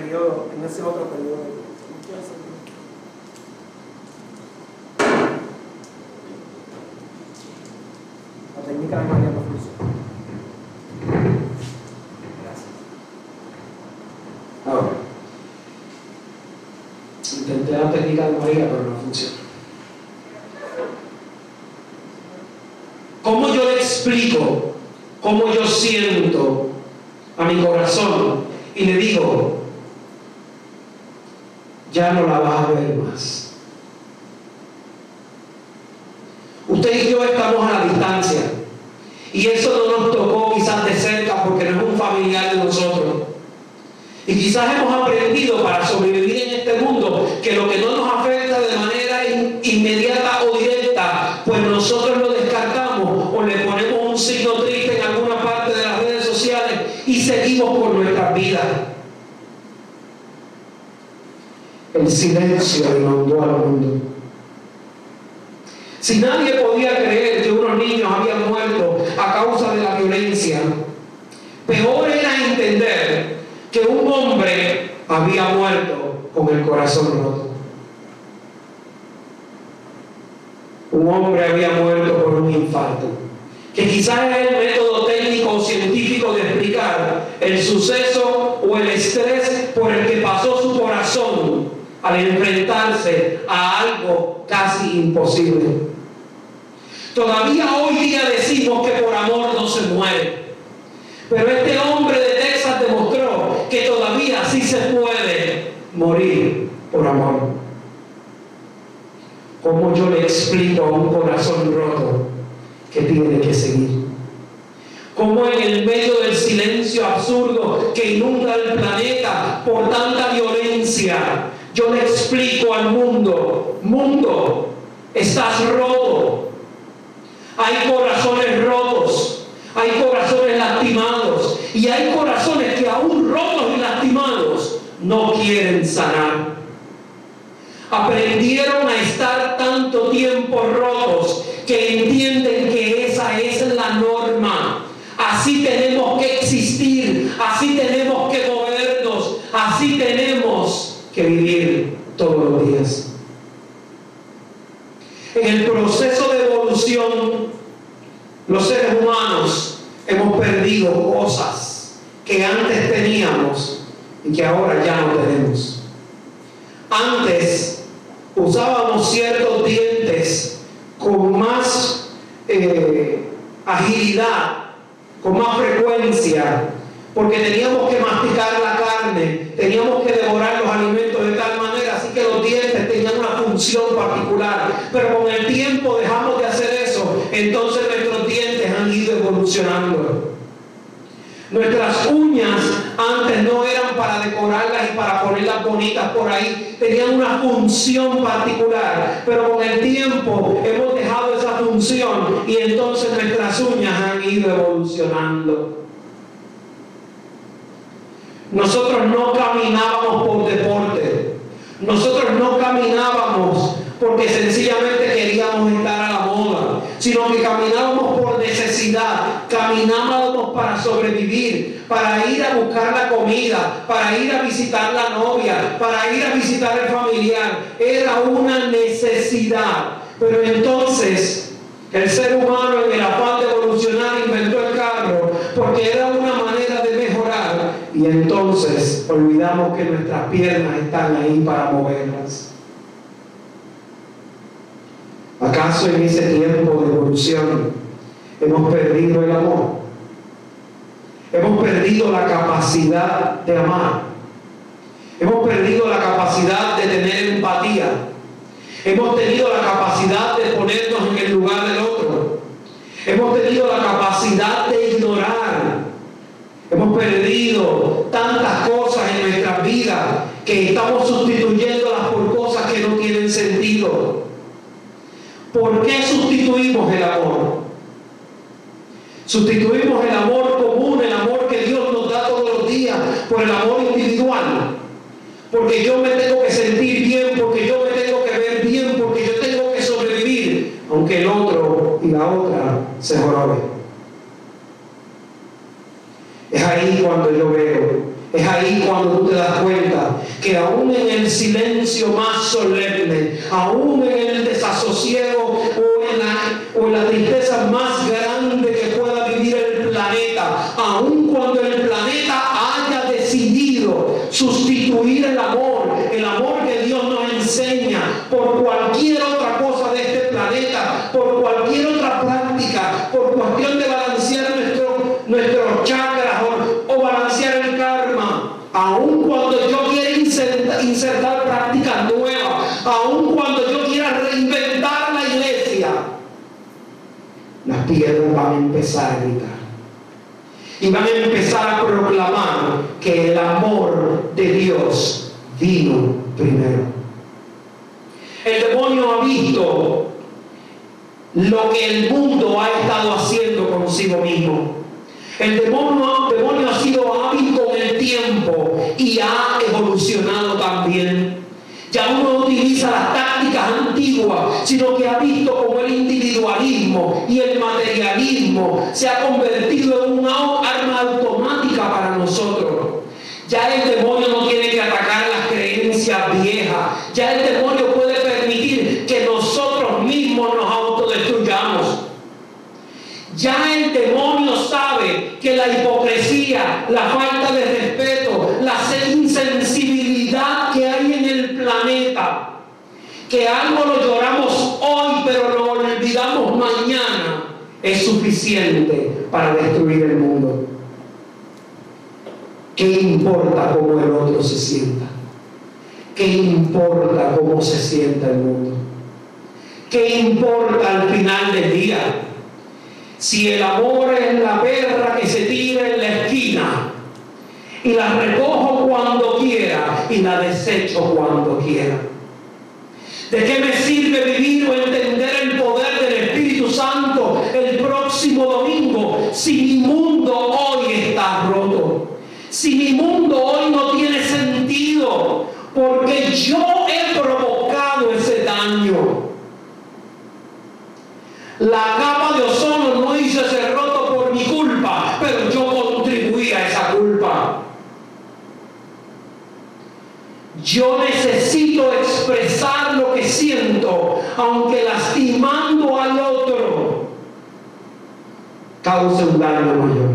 periodo, en ese otro periodo. La técnica de María no funciona. Gracias. Ahora, intenté la técnica de María, pero no funciona. ¿Cómo yo le explico cómo yo siento a mi corazón y le digo, ya no la vas a ver más? Usted y yo estamos a la distancia y eso no nos tocó quizás de cerca porque no es un familiar de nosotros. Y quizás hemos aprendido para sobrevivir en este mundo que lo que no nos afecta de manera in- inmediata o directa, pues nosotros lo descartamos o le ponemos un signo triste en alguna parte de las redes sociales y seguimos por nuestras vidas. El silencio inundó al mundo. Si nadie podía creer que unos niños habían muerto a causa de la violencia, peor era entender que un hombre había muerto con el corazón roto. Un hombre había muerto por un infarto, que quizás es el método técnico o científico de explicar el suceso o el estrés por el que pasó su corazón al enfrentarse a algo casi imposible. Todavía hoy día decimos que por amor no se muere. Pero este hombre de Texas demostró que todavía sí se puede morir por amor. ¿Cómo yo le explico a un corazón roto que tiene que seguir? ¿Cómo en el medio del silencio absurdo que inunda el planeta por tanta violencia, yo le explico al mundo, mundo, estás roto, hay corazones rotos, hay corazones lastimados y hay corazones que aún rotos y lastimados no quieren sanar. Aprendieron a estar tanto tiempo rotos que entienden que esa es la norma. Así tenemos que existir, así tenemos que movernos, así tenemos que vivir todos los días. En el proceso de evolución, los seres humanos hemos perdido cosas que antes teníamos y que ahora ya no tenemos. Antes usábamos ciertos dientes con más eh, agilidad, con más frecuencia, porque teníamos que masticar la carne, teníamos que devorar los alimentos de tal manera, así que los dientes tenían una función particular. Pero con el tiempo dejamos de hacer eso, entonces nuestros dientes han ido evolucionando. Nuestras uñas antes no eran para decorarlas y para ponerlas bonitas por ahí, tenían una función particular, pero con el tiempo hemos dejado esa función y entonces nuestras uñas han ido evolucionando. Nosotros no caminábamos por deporte, nosotros no caminábamos porque sencillamente queríamos estar a la moda, sino que caminábamos por necesidad, caminábamos para sobrevivir, para ir a buscar la comida, para ir a visitar la novia, para ir a visitar el familiar. Era una necesidad. Pero entonces el ser humano en el afán de evolucionar inventó el carro porque era una manera y entonces olvidamos que nuestras piernas están ahí para moverlas. ¿Acaso en ese tiempo de evolución hemos perdido el amor? Hemos perdido la capacidad de amar. Hemos perdido la capacidad de tener empatía. Hemos tenido la capacidad de ponernos ahí cuando tú te das cuenta que aún en el silencio más solemne, aún en el desasosiego o en la, o en la tristeza más piedras van a empezar a gritar. Y van a empezar a proclamar que el amor de Dios vino primero. El demonio ha visto lo que el mundo ha estado haciendo consigo mismo. El demonio, demonio ha sido hábil con el tiempo y ha evolucionado también. Ya tácticas antiguas, sino que ha visto cómo el individualismo y el materialismo se ha convertido en una arma automática para nosotros. Ya el demonio no tiene que atacar las creencias viejas. Ya el demonio puede permitir que nosotros mismos nos autodestruyamos. Ya el demonio sabe que la hipocresía, la falta que algo lo lloramos hoy pero lo olvidamos mañana, es suficiente para destruir el mundo. ¿Qué importa cómo el otro se sienta? ¿Qué importa cómo se sienta el mundo? ¿Qué importa al final del día? Si el amor es la perra que se tira en la esquina y la recojo cuando quiera y la desecho cuando quiera. ¿De qué me sirve vivir o entender el poder del Espíritu Santo el próximo domingo si mi mundo hoy está roto? Si mi hoy no tiene sentido porque yo he provocado ese daño. La capa de ozono no hizo ese roto por mi culpa, pero yo contribuí a esa culpa. Yo necesito expresar lo que siento, aunque lastimando al otro cause un daño mayor.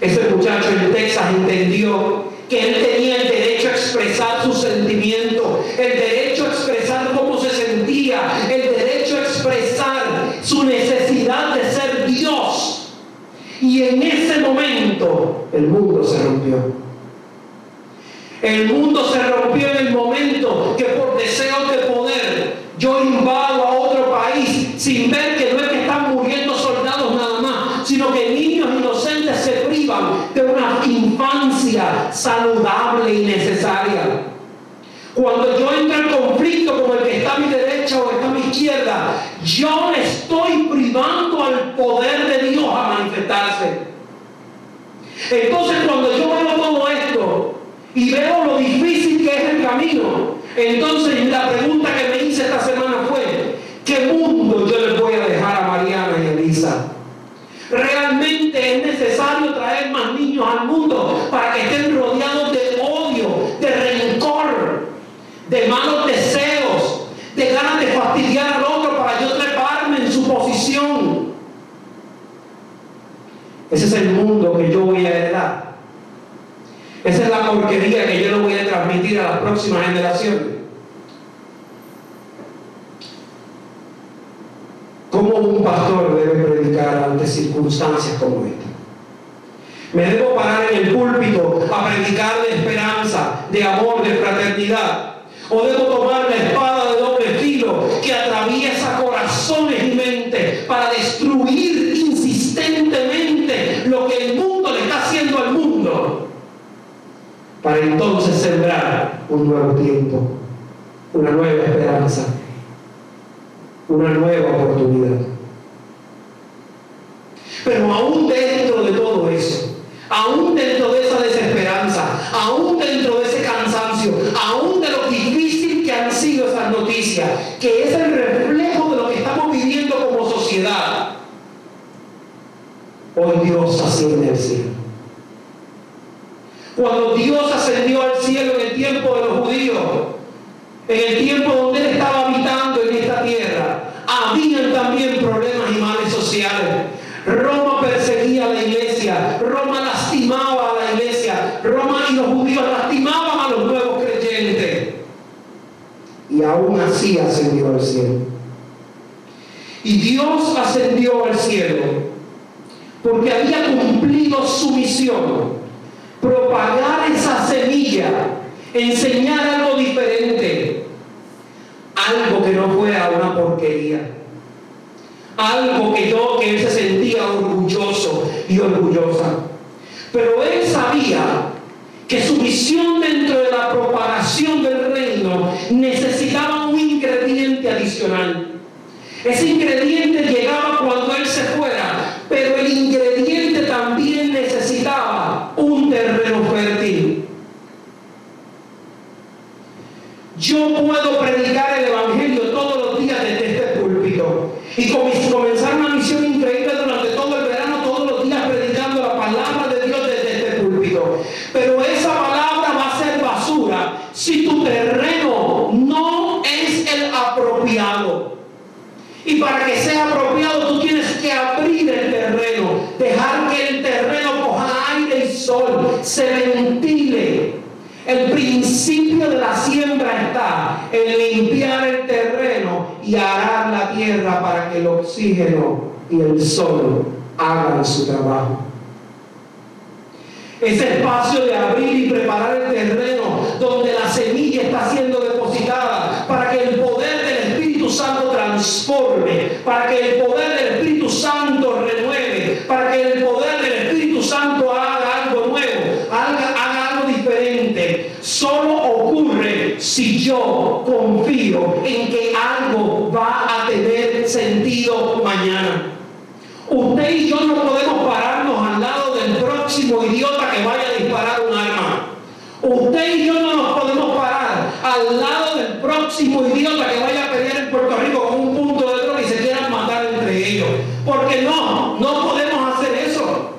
Ese muchacho en Texas entendió que él tenía el derecho a expresar sus sentimientos, el derecho a expresar cómo se sentía, el derecho a expresar su necesidad de ser Dios. Y en ese momento el mundo se rompió. El mundo se rompió en el momento que por deseos de poder yo invado a otro país sin ver que no es que están muriendo soldados nada más, sino que niños inocentes se privan de una infancia saludable y necesaria. Cuando yo entro en conflicto con el que está a mi derecha o está a mi izquierda, yo le estoy privando al poder de Dios a manifestarse. Entonces cuando yo veo todo esto y veo lo difícil que es el camino, entonces la pregunta que me hice esta semana fue, ¿qué mundo yo les voy a dejar a Mariana y Elisa? Realmente es necesario traer más niños al mundo para que estén rodeados de odio, de rencor, de malos deseos, de ganas de fastidiar al otro para yo treparme en su posición. Ese es el mundo que yo voy a heredar. Esa es la porquería que yo le voy a transmitir a las próximas generaciones. ¿Cómo un pastor debe predicar ante circunstancias como esta? Me debo parar en el púlpito a predicar de esperanza, de amor, de fraternidad. O debo tomar un nuevo tiempo, una nueva esperanza, una nueva oportunidad. Pero aún dentro de todo eso, aún dentro de esa desesperanza, aún dentro de ese cansancio, aún de lo difícil que han sido esas noticias, que es el reflejo de lo que estamos viviendo como sociedad, hoy Dios asciende al cielo. Cuando Dios ascendió al cielo en el tiempo de los judíos, en el tiempo donde él estaba habitando en esta tierra, habían también problemas y males sociales. Roma perseguía a la iglesia, Roma lastimaba a la iglesia, Roma y los judíos lastimaban a los nuevos creyentes. Y aún así ascendió al cielo. Y Dios ascendió al cielo porque había cumplido su misión, propagar esa semilla, enseñar algo diferente, algo que no fuera una porquería, algo que yo, que él se sentía orgulloso y orgullosa. Pero él sabía que su misión dentro de la propagación del reino necesitaba un ingrediente adicional. Ese ingrediente llegaba cuando él se fuera, pero el ingrediente también necesitaba un terreno fértil. Yo puedo predicar el Evangelio todos los días desde este púlpito y comenzar una misión increíble durante todo el verano, todos los días predicando la palabra de Dios desde este púlpito. Pero esa palabra va a ser basura si tu terreno no es el apropiado. Y para que sea apropiado tú tienes que abrir el terreno, dejar que el terreno coja aire y sol, se ventile. El principio de la siembra está en limpiar el terreno y arar la tierra para que el oxígeno y el sol hagan su trabajo. Ese espacio de abrir y preparar el terreno donde la semilla está siendo depositada para que el poder del Espíritu Santo transforme, para que el poder del Espíritu Santo renueve, para que el poder del Espíritu Santo haga algo nuevo, haga, algo diferente. Solo ocurre si yo confío en que algo sentido mañana. Usted y yo no podemos pararnos al lado del próximo idiota que vaya a disparar un arma. Usted y yo no nos podemos parar al lado del próximo idiota que vaya a pelear en Puerto Rico con un punto de droga y se quieran matar entre ellos. Porque no, no podemos hacer eso.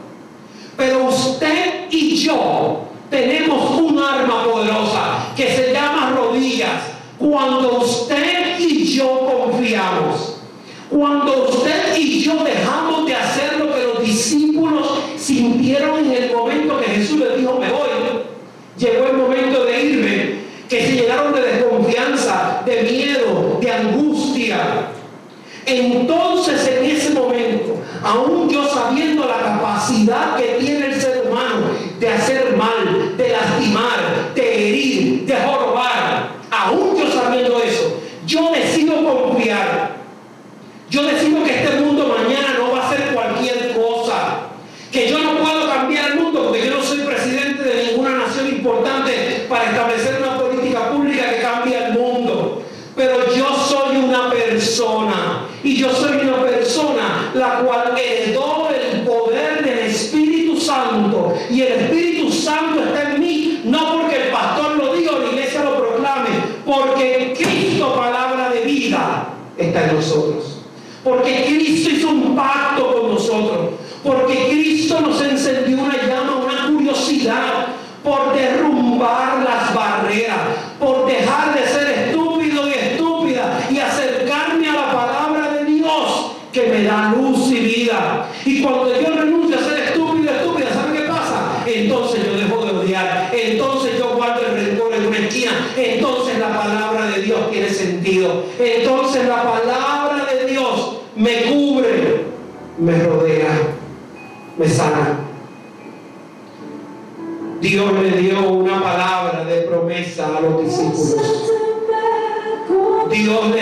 Pero usted y yo tenemos un arma poderosa que se llama rodillas. Cuando usted y yo confiamos. Cuando usted y yo dejamos de hacer lo que los discípulos sintieron en el momento que Jesús les dijo, me voy, llegó el momento de irme, que se llenaron de desconfianza, de miedo, de angustia. Entonces en ese momento, aún yo sabiendo la capacidad que tiene el ser humano de hacer mal, de lastimar, de herir, de jorobar, aún yo sabiendo eso, yo decido confiar. Yo decido que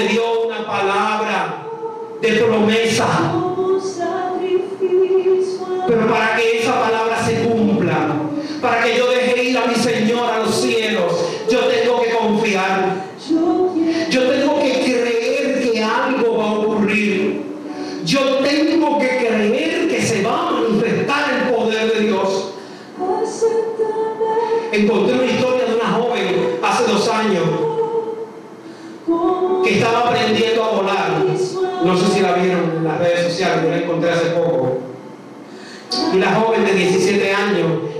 le dio una palabra de promesa. Pero para que esa palabra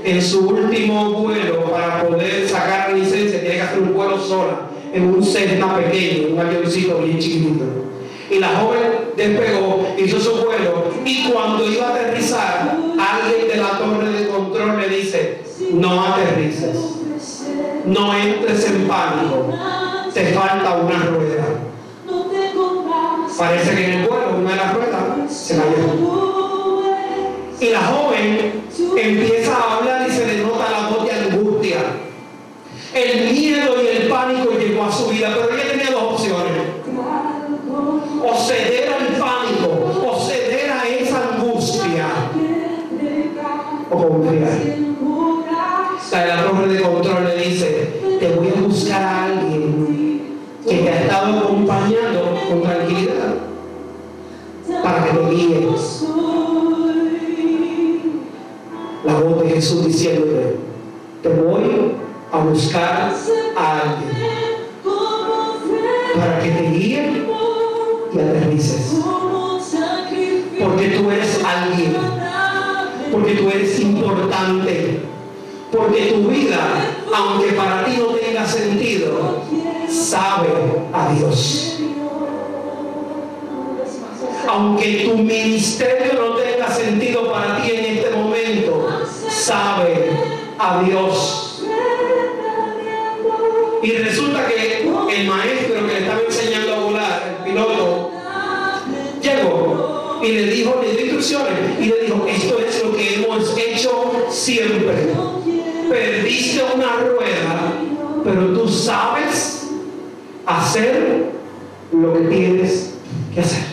en su último vuelo para poder sacar la licencia, tiene que hacer un vuelo sola en un Cessna pequeño, un avioncito bien chiquitito. Y la joven despegó, hizo su vuelo y cuando iba a aterrizar, alguien de la torre de control le dice, no aterrices, no entres en pánico, te falta una rueda. Parece que en el vuelo una de las ruedas se cayó. Y la joven empieza porque tu vida, aunque para ti no tenga sentido, sabe a Dios. Aunque tu ministerio no tenga sentido para ti en este momento, sabe a Dios. Y resulta que el maestro que le estaba enseñando a volar, el piloto, llegó y le dijo, le dio instrucciones y le dijo, esto es lo que hemos hecho siempre. Perdiste una rueda, pero tú sabes hacer lo que tienes que hacer.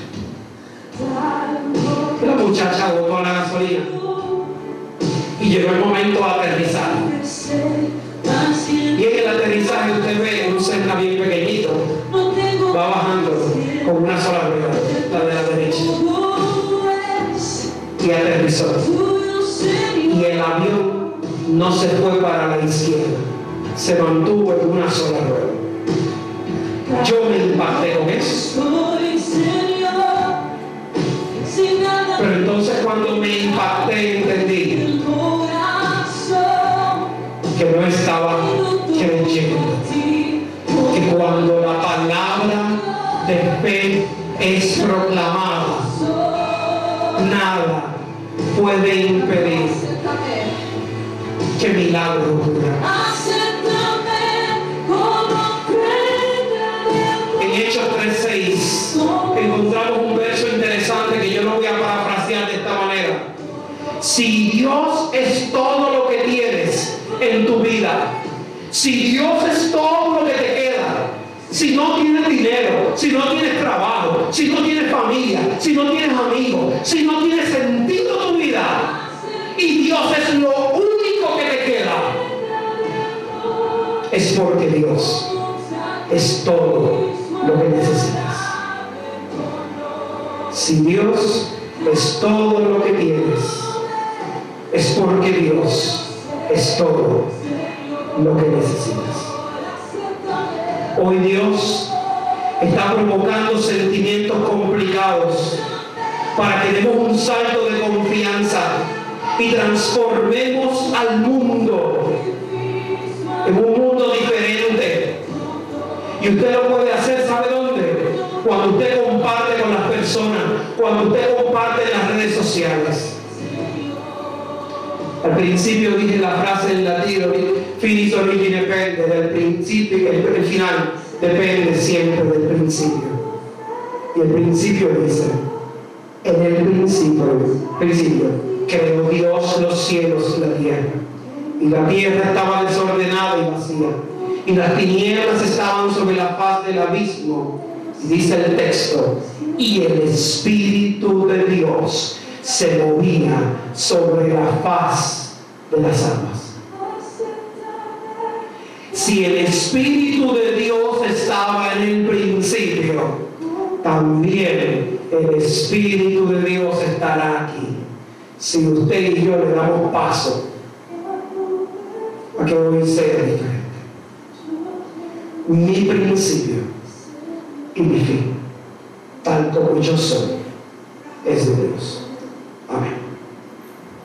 No se fue para la izquierda, se mantuvo en una sola rueda. Yo me impacté con eso. Pero entonces cuando me impacté entendí que no estaba creyendo. Que cuando la palabra de fe es proclamada, nada puede impedir dinero, si no tienes trabajo, si no tienes familia, si no tienes amigos, si no tienes sentido tu vida, y Dios es lo único que te queda, es porque Dios es todo lo que necesitas. Si Dios es todo lo que tienes, es porque Dios es todo lo que necesitas. Hoy Dios está provocando sentimientos complicados para que demos un salto de confianza y transformemos al mundo en un mundo diferente. Y usted lo puede hacer, ¿sabe dónde? Cuando usted comparte con las personas, cuando usted comparte en las redes sociales. Al principio dije la frase en latín, finis origine del principio, el, el final depende siempre del principio. Y el principio dice, en el principio, principio, creó Dios los cielos y la tierra. Y la tierra estaba desordenada y vacía. Y las tinieblas estaban sobre la faz del abismo. Dice el texto, y el Espíritu de Dios se movía sobre la faz de las aguas. Si el Espíritu de Dios estaba en el principio, también el Espíritu de Dios estará aquí. Si usted y yo le damos paso a que hoy sea diferente. Mi principio y mi fin, tal como yo soy, es de Dios. Amén.